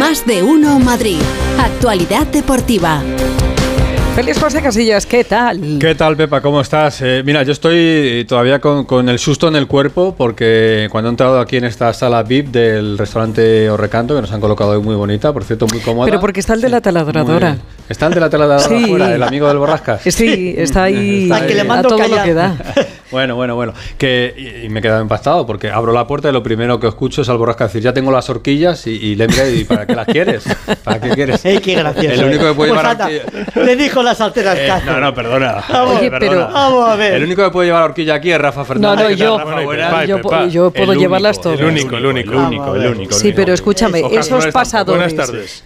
Más de uno Madrid. Actualidad deportiva. Feliz José Casillas, ¿qué tal? ¿Qué tal, Pepa? ¿Cómo estás? Eh, mira, yo estoy todavía con, con, el susto en el cuerpo porque cuando he entrado aquí en esta sala VIP del restaurante Orrecanto, que nos han colocado hoy muy bonita, por cierto, muy cómoda. Pero porque está el de la taladradora. ¿Está el de la taladradora sí. afuera, el amigo del Borrascas? Sí, está ahí, está ahí. Que le mando a todo lo que da. Bueno, bueno, bueno. Que, y, me he quedado impactado porque abro la puerta y lo primero que escucho es al borrasca decir, ya tengo las horquillas y, y le miré y ¿para qué las quieres? ¿Para qué quieres? ¡Ey, qué gracioso! El único que puede pues llevar horquilla... Le dijo las alteras eh, No, no, perdona. Vamos, Oye, pero, vamos a ver. El único que puede llevar horquilla aquí es Rafa Fernández. No, no, yo, Rafa Buena, yo, yo, yo, puedo llevarlas todas. El único, el único, el único, el único. Sí, pero escúchame, esos pasadores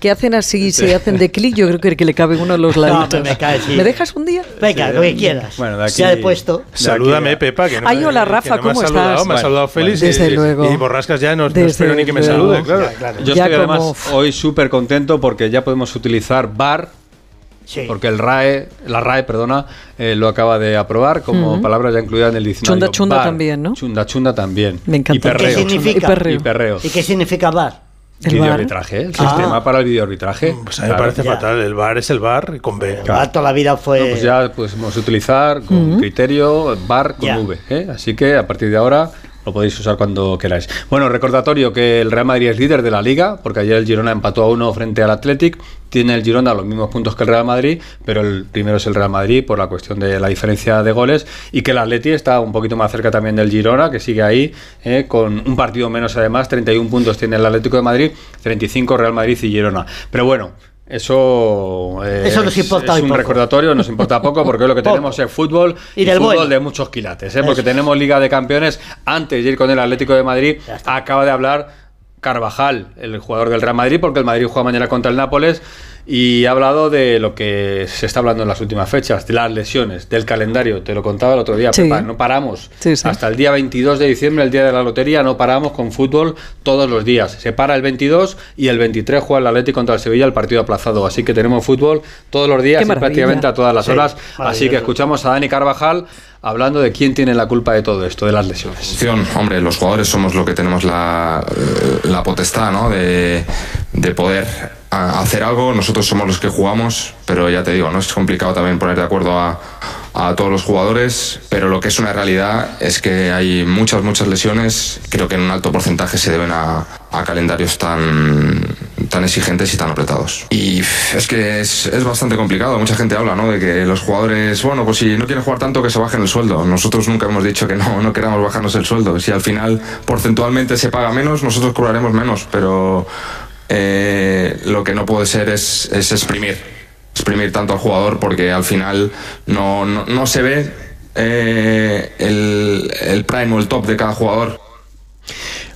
que hacen así, se hacen de clic, yo creo que, que le cabe uno de los laditos. me, cae, sí. ¿Me dejas un día? Venga, lo que quieras. Bueno, de aquí, ya he puesto. Salúdame, Pepa, que no Ay, hola, Rafa, ¿cómo estás? Saludado, me ha saludado Félix Desde y, luego. y Borrascas ya no, no espero ni que me salude, claro. Yo estoy además hoy súper contento porque ya podemos utilizar bar Sí. Porque el RAE, la RAE, perdona, eh, lo acaba de aprobar como uh -huh. palabra ya incluida en el diccionario. Chunda chunda bar. también, ¿no? Chunda chunda también. Me encanta. Y perreo. ¿Qué significa? Y perreo. Y, perreo. ¿Y qué significa bar? El videoarbitraje, el Ah. sistema para el videoarbitraje. Pues a mí me parece Ya. fatal. El bar es el bar con B. El bar toda la vida fue. No, pues ya podemos utilizar con criterio bar con Ya. V. ¿eh? Así que a partir de ahora lo podéis usar cuando queráis. Bueno, recordatorio que el Real Madrid es líder de la liga, porque ayer el Girona empató a uno frente al Athletic. Tiene el Girona los mismos puntos que el Real Madrid, pero el primero es el Real Madrid por la cuestión de la diferencia de goles. Y que el Atleti está un poquito más cerca también del Girona, que sigue ahí, eh, con un partido menos además. 31 puntos tiene el Atlético de Madrid, 35 Real Madrid y Girona. Pero bueno. Eso, eh, Eso nos importa es, un poco. recordatorio, nos importa poco porque lo que tenemos es fútbol Y del fútbol de muchos quilates, ¿eh? porque tenemos Liga de Campeones. Antes de ir con el Atlético de Madrid, acaba de hablar Carvajal, el jugador del Real Madrid, porque el Madrid juega mañana contra el Nápoles y ha hablado de lo que se está hablando en las últimas fechas, de las lesiones, del calendario. Te lo contaba el otro día, Sí. Pepa, no paramos. Sí, sí. Hasta el día 22 de diciembre, el día de la lotería, no paramos con fútbol todos los días. Se para el 22 y el 23 juega el Atlético contra el Sevilla, el partido aplazado. Así que tenemos fútbol todos los días y prácticamente a todas las Sí, horas. Así que escuchamos a Dani Carvajal hablando de quién tiene la culpa de todo esto, de las lesiones. Hombre, los jugadores somos los que tenemos la, eh, la potestad ¿no? de, de poder hacer algo. Nosotros somos los que jugamos, pero ya te digo, no es complicado también poner de acuerdo a, a todos los jugadores. Pero lo que es una realidad es que hay muchas, muchas lesiones. Creo que en un alto porcentaje se deben a, a calendarios tan, tan exigentes y tan apretados. Y es que es, es bastante complicado. Mucha gente habla ¿no? de que los jugadores, bueno, pues si no quieren jugar tanto, que se bajen el sueldo. Nosotros nunca hemos dicho que no, no queramos bajarnos el sueldo. Si al final porcentualmente se paga menos, nosotros cobraremos menos. Pero eh, lo que no puede ser es, es exprimir. Tanto al jugador porque al final no, no, no se ve eh, el, el prime o el top de cada jugador.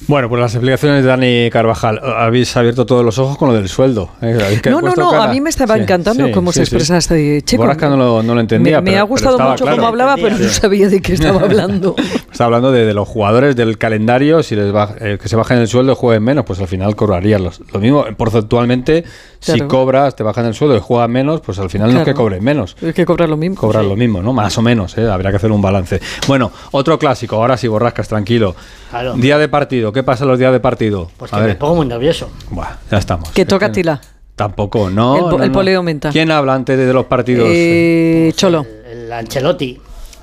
Bueno, pues las explicaciones de Dani Carvajal. Habéis abierto todos los ojos con lo del sueldo. ¿eh? No, no, no, cara. a mí me estaba Sí, encantando sí, cómo sí, se sí. expresa este chico. Borrasca no lo, no lo entendía. me, me pero- ha gustado mucho claro. cómo hablaba, pero no sabía de qué estaba hablando. Está hablando de, de los jugadores del calendario, si les va, eh, que se bajen el sueldo y jueguen menos, pues al final cobrarían los, lo mismo. Porcentualmente, si cobras, te bajan el sueldo y juegan menos, pues al final no es que cobren menos. Es que cobrar lo mismo. Cobran lo mismo, ¿no? Más o menos, ¿eh? habría que hacer un balance. Bueno, otro clásico, ahora sí, borrascas, tranquilo. Claro. Día de partido, ¿qué pasa los días de partido? Pues A que me pongo muy nervioso. Buah, ya estamos. Que toca Tila. Tampoco, no. El no, el no. poleo aumenta. ¿Quién habla antes de, los partidos? Eh, Cholo. El, el Ancelotti.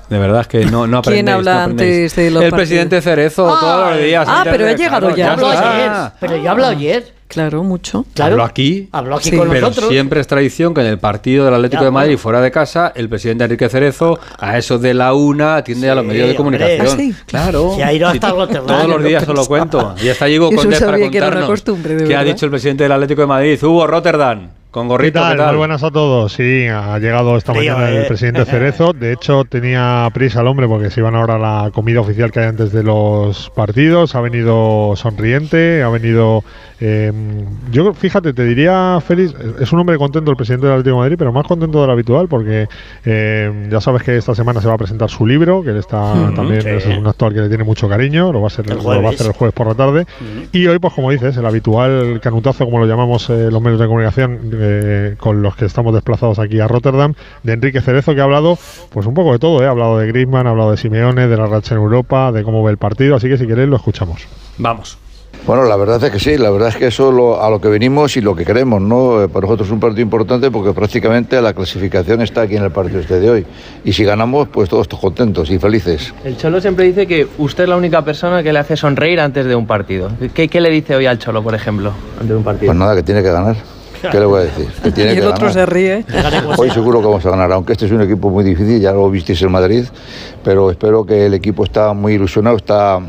De verdad es que no, no ¿Quién aprendéis, habla no aprendéis. antes de los El partidos? presidente Cerezo, Ah, todos los días. ah, pero ha llegado claro, ya. Ayer. Pero yo hablo ayer. Claro, mucho. Claro. Habló aquí. Habló aquí Sí. con Pero nosotros. siempre es tradición que en el partido del Atlético Ya, de Madrid bueno. fuera de casa, el presidente Enrique Cerezo a eso de la una atiende a los medios de comunicación. ¿Ah, sí? Claro. Se ha ido hasta Rotterdam, Todos los no días os lo cuento. Y Diego Eso Condés para sabía que era una contarnos costumbre, de qué ha dicho el presidente del Atlético de Madrid. Hugo Rotterdam, con ¿Qué gorrito, tal? ¿qué tal? Muy buenas a todos. Sí, ha llegado esta mañana eh. el presidente Cerezo. De hecho, tenía prisa el hombre porque se iban ahora a la comida oficial que hay antes de los partidos. Ha venido sonriente, ha venido... eh, yo, fíjate, te diría, Félix, es un hombre contento el presidente del Atlético de Madrid, pero más contento de lo habitual porque eh, ya sabes que esta semana se va a presentar su libro, que él está también, sí. es un actor que le tiene mucho cariño, lo va a, ser, El lo va a jueves. hacer el jueves por la tarde. Y hoy, pues como dices, el habitual canutazo, como lo llamamos eh, los medios de comunicación, eh, con los que estamos desplazados aquí a Rotterdam, de Enrique Cerezo, que ha hablado pues un poco de todo, ¿eh? ha hablado de Griezmann, ha hablado de Simeone, de la racha en Europa, de cómo ve el partido, así que si queréis lo escuchamos. Vamos. Bueno, la verdad es que sí, la verdad es que eso es a lo que venimos y lo que queremos, ¿no? Eh, para nosotros es un partido importante porque prácticamente la clasificación está aquí en el partido este de hoy. Y si ganamos, pues todos contentos y felices. El Cholo siempre dice que usted es la única persona que le hace sonreír antes de un partido. ¿Qué, qué le dice hoy al Cholo, por ejemplo, antes de un partido? Pues nada, que tiene que ganar. ¿Qué le voy a decir? Que tiene y el otro se ríe. Hoy seguro que vamos a ganar, aunque este es un equipo muy difícil, ya lo visteis en Madrid, pero espero que el equipo está muy ilusionado, está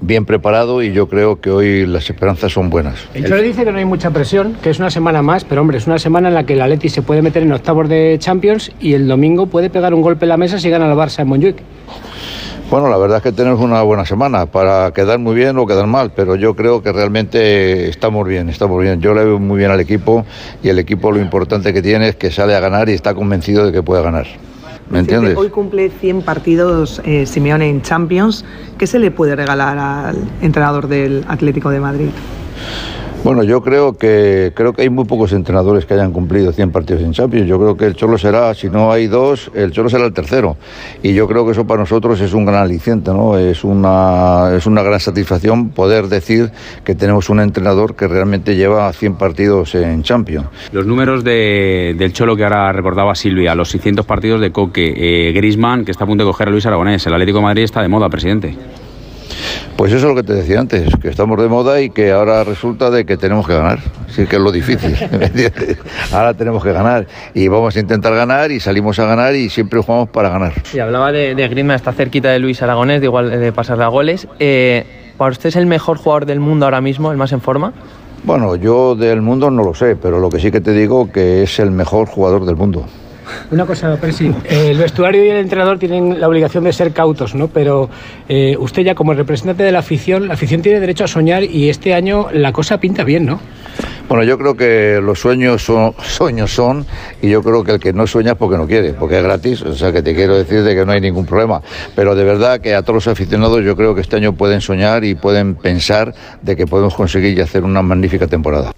bien preparado y yo creo que hoy las esperanzas son buenas. El Cholo dice que no hay mucha presión, que es una semana más, pero hombre, es una semana en la que el Atleti se puede meter en octavos de Champions y el domingo puede pegar un golpe en la mesa si gana el Barça en Montjuic. Bueno, la verdad es que tenemos una buena semana para quedar muy bien o quedar mal, pero yo creo que realmente estamos bien, estamos bien. Yo le veo muy bien al equipo y el equipo lo importante que tiene es que sale a ganar y está convencido de que puede ganar. ¿Me entiendes? Hoy cumple 100 partidos eh, Simeone en Champions. ¿Qué se le puede regalar al entrenador del Atlético de Madrid? Bueno, yo creo que creo que hay muy pocos entrenadores que hayan cumplido 100 partidos en Champions. Yo creo que el Cholo será, si no hay dos, el Cholo será el tercero. Y yo creo que eso para nosotros es un gran aliciente, ¿no? Es una, es una gran satisfacción poder decir que tenemos un entrenador que realmente lleva 100 partidos en Champions. Los números del Cholo que ahora recordaba Silvia, los 600 partidos de Coque, eh, Grisman, que está a punto de coger a Luis Aragonés, el Atlético de Madrid está de moda, presidente. Pues eso es lo que te decía antes, que estamos de moda y que ahora resulta de que tenemos que ganar. Sí que es lo difícil. ahora tenemos que ganar y vamos a intentar ganar y salimos a ganar y siempre jugamos para ganar. Y hablaba de, de Griezmann, está cerquita de Luis Aragonés, de igual de pasarle a goles. Eh, ¿Para usted es el mejor jugador del mundo ahora mismo, el más en forma? Bueno, yo del mundo no lo sé, pero lo que sí que te digo que es el mejor jugador del mundo. Una cosa, Percy, el vestuario y el entrenador tienen la obligación de ser cautos, ¿no? Pero eh, usted ya como representante de la afición, la afición tiene derecho a soñar y este año la cosa pinta bien, ¿no? Bueno, yo creo que los sueños son sueños son y yo creo que el que no sueña es porque no quiere, porque es gratis, o sea que te quiero decir de que no hay ningún problema, pero de verdad que a todos los aficionados yo creo que este año pueden soñar y pueden pensar de que podemos conseguir y hacer una magnífica temporada.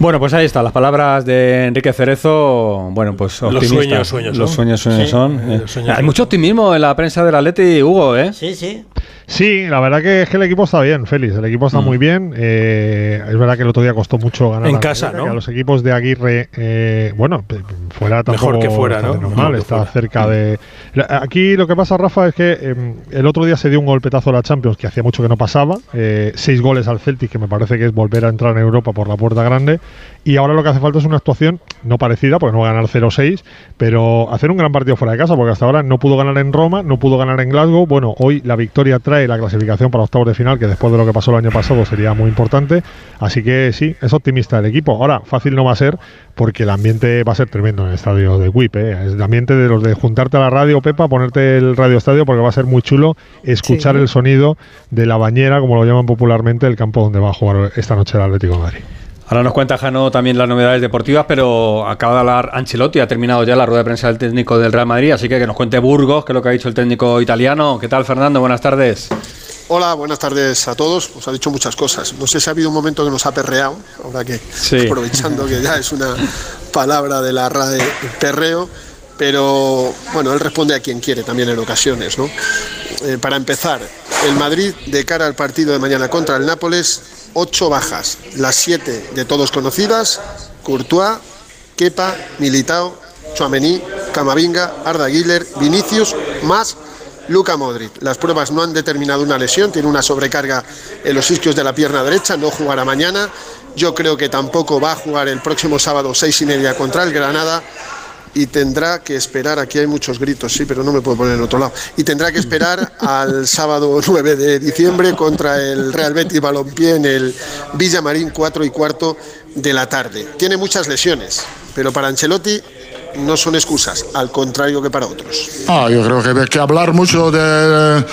Bueno, pues ahí está, las palabras de Enrique Cerezo, bueno, pues optimistas. Los sueños, sueños Los sueños, sueños son. Eh, Hay mucho optimismo en la prensa del Atleti, Hugo, ¿eh? Sí, sí. Sí, la verdad que es que el equipo está bien, Félix. El equipo está mm. muy bien. Eh, es verdad que el otro día costó mucho ganar. En casa, ¿no? a los equipos de Aguirre, eh, bueno, fuera tampoco Mejor que fuera, ¿no? Normal, está cerca de. Aquí lo que pasa, Rafa, es que em, el otro día se dio un golpetazo a la Champions que hacía mucho que no pasaba. Eh, seis goles al Celtic, que me parece que es volver a entrar en Europa por la puerta grande. Y ahora lo que hace falta es una actuación no parecida, porque no va a ganar 0-6, pero hacer un gran partido fuera de casa, porque hasta ahora no pudo ganar en Roma, no pudo ganar en Glasgow. Bueno, hoy la victoria trae la clasificación para octavos de final, que después de lo que pasó el año pasado sería muy importante. Así que sí, es optimista el equipo. Ahora, fácil no va a ser, porque el ambiente va a ser tremendo en el estadio de WIP. ¿eh? Es el ambiente de los de juntarte a la radio, Pepa, ponerte el radio estadio, porque va a ser muy chulo escuchar el sonido de la bañera, como lo llaman popularmente, el campo donde va a jugar esta noche el Atlético de Madrid. Ahora nos cuenta Jano también las novedades deportivas, pero acaba de hablar Ancelotti, ha terminado ya la rueda de prensa del técnico del Real Madrid, así que que nos cuente Burgos, que es lo que ha dicho el técnico italiano. ¿Qué tal, Fernando? Buenas tardes. Hola, buenas tardes a todos. Os ha dicho muchas cosas. No sé si ha habido un momento que nos ha perreado, ahora que aprovechando que ya es una palabra de la RAE perreo, pero bueno, él responde a quien quiere también en ocasiones. ¿no? Eh, para empezar, el Madrid de cara al partido de mañana contra el Nápoles ocho bajas, las siete de todos conocidas, Courtois, Kepa, Militao, Chouameni, Camavinga, Arda Güler, Vinicius, más Luca Modric. Las pruebas no han determinado una lesión, tiene una sobrecarga en los isquios de la pierna derecha, no jugará mañana. Yo creo que tampoco va a jugar el próximo sábado seis y media contra el Granada y tendrá que esperar, aquí hay muchos gritos, sí, pero no me puedo poner en otro lado, y tendrá que esperar al sábado 9 de diciembre contra el Real Betis Balompié en el Villamarín 4 y cuarto de la tarde. Tiene muchas lesiones, pero para Ancelotti no son excusas, al contrario que para otros. Ah, yo creo que hay que hablar mucho de,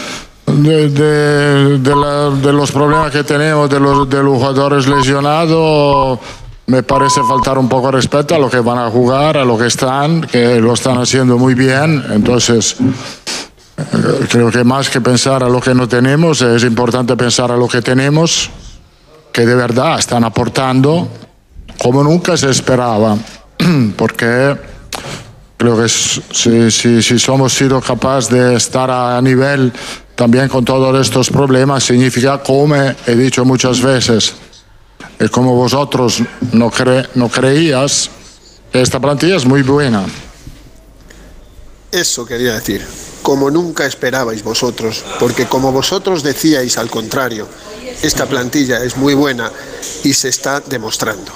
de, de, los problemas que tenemos de los, de los jugadores lesionados me parece faltar un poco de respeto a lo que van a jugar, a lo que están, que lo están haciendo muy bien. Entonces, eh, creo que más que pensar a lo que no tenemos, es importante pensar a lo que tenemos, que de verdad están aportando como nunca se esperaba. Porque creo que si, si, si somos sido capaces de estar a nivel también con todos estos problemas significa, como he dicho muchas veces, y como vosotros no, cre no creías, esta plantilla es muy buena. Eso quería decir, como nunca esperabais vosotros, porque como vosotros decíais al contrario, esta plantilla es muy buena y se está demostrando.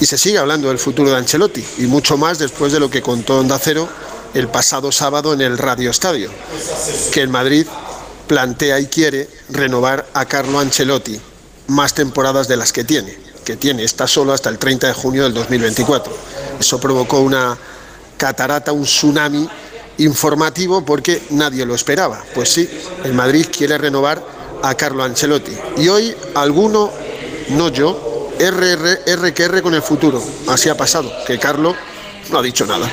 Y se sigue hablando del futuro de Ancelotti y mucho más después de lo que contó Onda Cero el pasado sábado en el Radio Estadio, que el Madrid plantea y quiere renovar a Carlo Ancelotti más temporadas de las que tiene, que tiene, está solo hasta el 30 de junio del 2024. Eso provocó una catarata, un tsunami informativo porque nadie lo esperaba. Pues sí, el Madrid quiere renovar a Carlo Ancelotti. Y hoy alguno, no yo, RR, R que R con el futuro. Así ha pasado, que Carlo no ha dicho nada.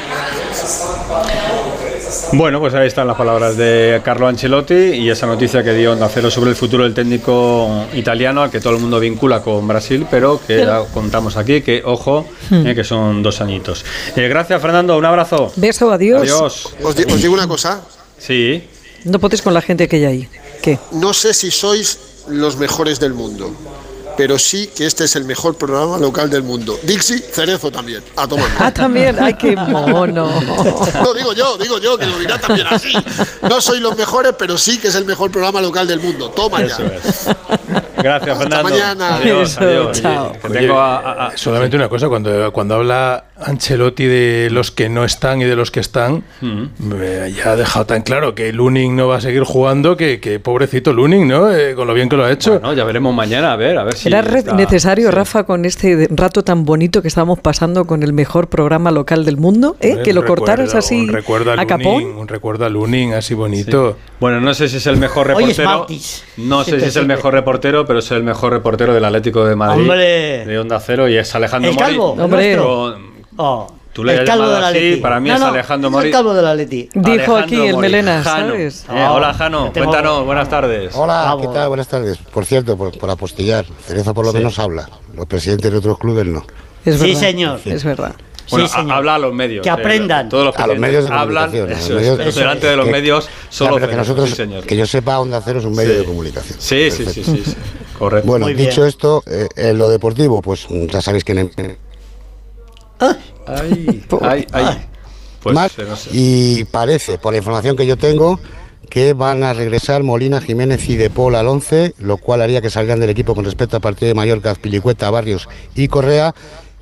Bueno, pues ahí están las palabras de Carlo Ancelotti y esa noticia que dio Onda Cero sobre el futuro del técnico italiano, al que todo el mundo vincula con Brasil, pero que ya contamos aquí, que ojo, hmm. eh, que son dos añitos. Eh, gracias, Fernando, un abrazo. Beso, adiós. Adiós. Os, os digo una cosa. Sí. No potes con la gente que hay ahí. ¿Qué? No sé si sois los mejores del mundo pero sí que este es el mejor programa local del mundo. Dixie, Cerezo también, a tomar. Ah, también, ay, qué mono. No, digo yo, digo yo, que lo dirá también así. No soy los mejores, pero sí que es el mejor programa local del mundo. Toma ya. Gracias, Fernando. Hasta mañana. Adiós, adiós. Chao. solamente una cosa, cuando, cuando habla Ancelotti de los que no están y de los que están, mm. ya ha dejado tan claro que Luning no va a seguir jugando, que, que pobrecito Luning, ¿no? Eh, con lo bien que lo ha hecho. Bueno, ya veremos mañana, a ver, a ver si era necesario, Rafa, con este rato tan bonito que estábamos pasando con el mejor programa local del mundo, ¿eh? que lo cortaras así a, capón. Un recuerdo a Luning así bonito. Bueno, no sé si es el mejor reportero. no sé si es el mejor reportero, pero es el mejor reportero del Atlético de Madrid. De Onda Cero y es Alejandro el calvo, Hombre. Oh. Tú le el calvo de la así, para mí es Alejandro Mori. El calvo de la Leti. Dijo aquí el Melena, ¿sabes? Eh, hola, Jano, cuéntanos, buenas tardes. Hola, ¿qué tal? Buenas tardes. Por cierto, por, por apostillar, Cerezo por lo menos habla. Los presidentes de otros clubes no. Es sí, señor. Es verdad. Bueno, sí, habla a los medios. Que aprendan. todos los, a los medios de hablan eso, eso, delante de los medios solo que nosotros sí, que yo sepa Onda Cero es un medio de comunicación. Sí, sí, sí, sí, correcto. Bueno, dicho esto, eh, en lo deportivo, pues ya sabéis que en, Ay, ay, ay. Pues, Y parece, por la información que yo tengo, que van a regresar Molina, Jiménez y De Paul al 11, lo cual haría que salgan del equipo con respecto al partido de Mallorca, Pilicueta, Barrios y Correa.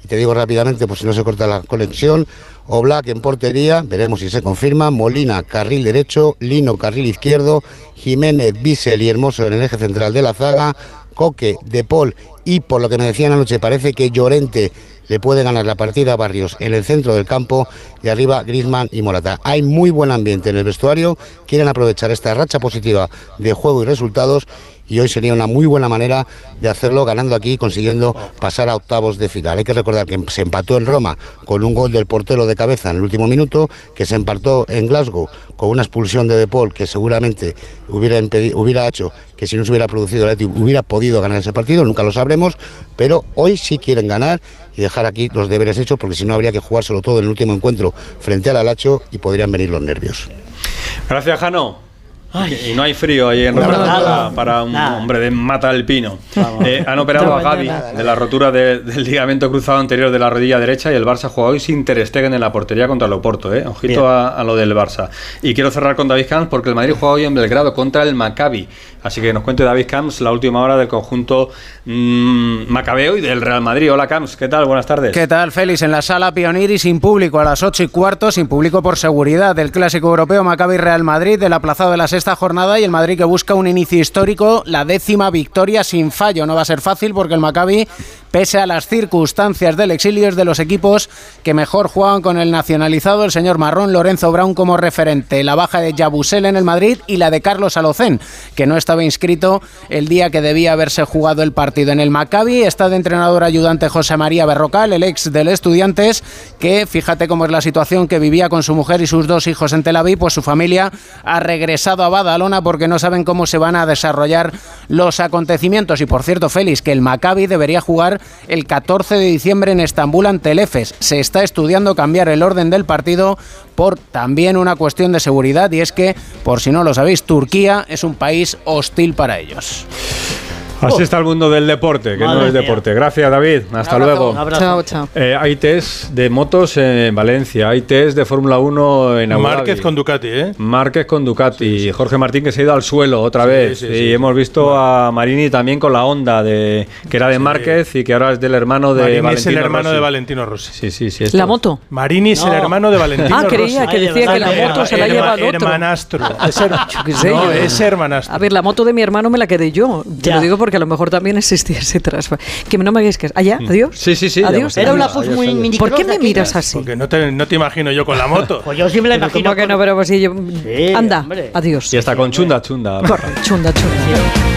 Y te digo rápidamente, por si no se corta la conexión, Oblak en portería, veremos si se confirma, Molina carril derecho, Lino carril izquierdo, Jiménez, Bissell y Hermoso en el eje central de la zaga, Coque, De Paul y por lo que me decían anoche parece que Llorente le puede ganar la partida a Barrios en el centro del campo y arriba Grisman y Morata. Hay muy buen ambiente en el vestuario, quieren aprovechar esta racha positiva de juego y resultados y hoy sería una muy buena manera de hacerlo ganando aquí y consiguiendo pasar a octavos de final. Hay que recordar que se empató en Roma con un gol del portero de cabeza en el último minuto, que se empató en Glasgow con una expulsión de De Paul que seguramente hubiera, hubiera hecho que si no se hubiera producido el hubiera podido ganar ese partido, nunca lo sabremos, pero hoy sí quieren ganar y dejar aquí los deberes hechos porque si no habría que jugárselo todo en el último encuentro frente al Alacho y podrían venir los nervios. Gracias, Jano. Y no hay frío ahí en Roma para, un hombre de Mata del Pino. Eh, han operado a Gaby de la rotura del ligamento cruzado anterior de la rodilla derecha y el Barça juega hoy sin Ter Stegen en la portería contra el Oporto. Eh. Ojito a, lo del Barça. Y quiero cerrar con David Camps porque el Madrid juega hoy en Belgrado contra el Maccabi. Así que nos cuente David Camps la última hora del conjunto mmm, macabeo y del Real Madrid. Hola Camps, ¿qué tal? Buenas tardes. ¿Qué tal, Félix? En la sala Pionir y sin público a las 8 y cuarto, sin público por seguridad, del Clásico Europeo Maccabi Real Madrid, del aplazado de la sexta jornada y el Madrid que busca un inicio histórico, la décima victoria sin fallo. No va a ser fácil porque el Maccabi, pese a las circunstancias del exilio, es de los equipos que mejor juegan con el nacionalizado, el señor Marrón Lorenzo Brown como referente. La baja de Yabusel en el Madrid y la de Carlos Alocén, que no estaba inscrito el día que debía haberse jugado el partido. En el Maccabi está de entrenador ayudante José María Berrocal, el ex del Estudiantes, que fíjate cómo es la situación que vivía con su mujer y sus dos hijos en Tel Aviv, pues su familia ha regresado a Badalona porque no saben cómo se van a desarrollar los acontecimientos. Y por cierto, Félix, que el Maccabi debería jugar el 14 de diciembre en Estambul ante el EFES. Se está estudiando cambiar el orden del partido por también una cuestión de seguridad y es que, por si no lo sabéis, Turquía es un país hostil para ellos. Así está el mundo del deporte, que no es deporte. Gracias, David. Hasta luego. Chao, chao. Eh, hay test de motos en Valencia, hay test de Fórmula 1 en Abu. Márquez con Ducati, ¿eh? Márquez con Ducati. Jorge Martín que se ha ido al suelo otra vez. y hemos visto a Marini también con la Honda, de, que era de Márquez y que ahora es del hermano de Marini Valentino es el hermano Rossi. de Valentino Rossi. Sí, sí, sí. ¿La moto? Marini es el No. hermano de Valentino Ah, creía Rossi. que decía que la moto se la lleva el otro. Hermanastro. Es no, es hermanastro. A ver, la moto de mi hermano me la quedé yo. Te lo digo porque a lo mejor también existía ese traspaso. Que no me hagáis que. ¿Allá? ¿Adiós? Sí, sí, sí. Adiós. hemos tenido. Adiós. Adiós. ¿Por qué me miras así? Porque no te, no te imagino yo con la moto. Pues yo siempre la Pero imagino. ¿Cómo que no? Pero pues si yo... Anda, hombre. adiós. Y está con chunda, chunda. Corre, chunda, chunda.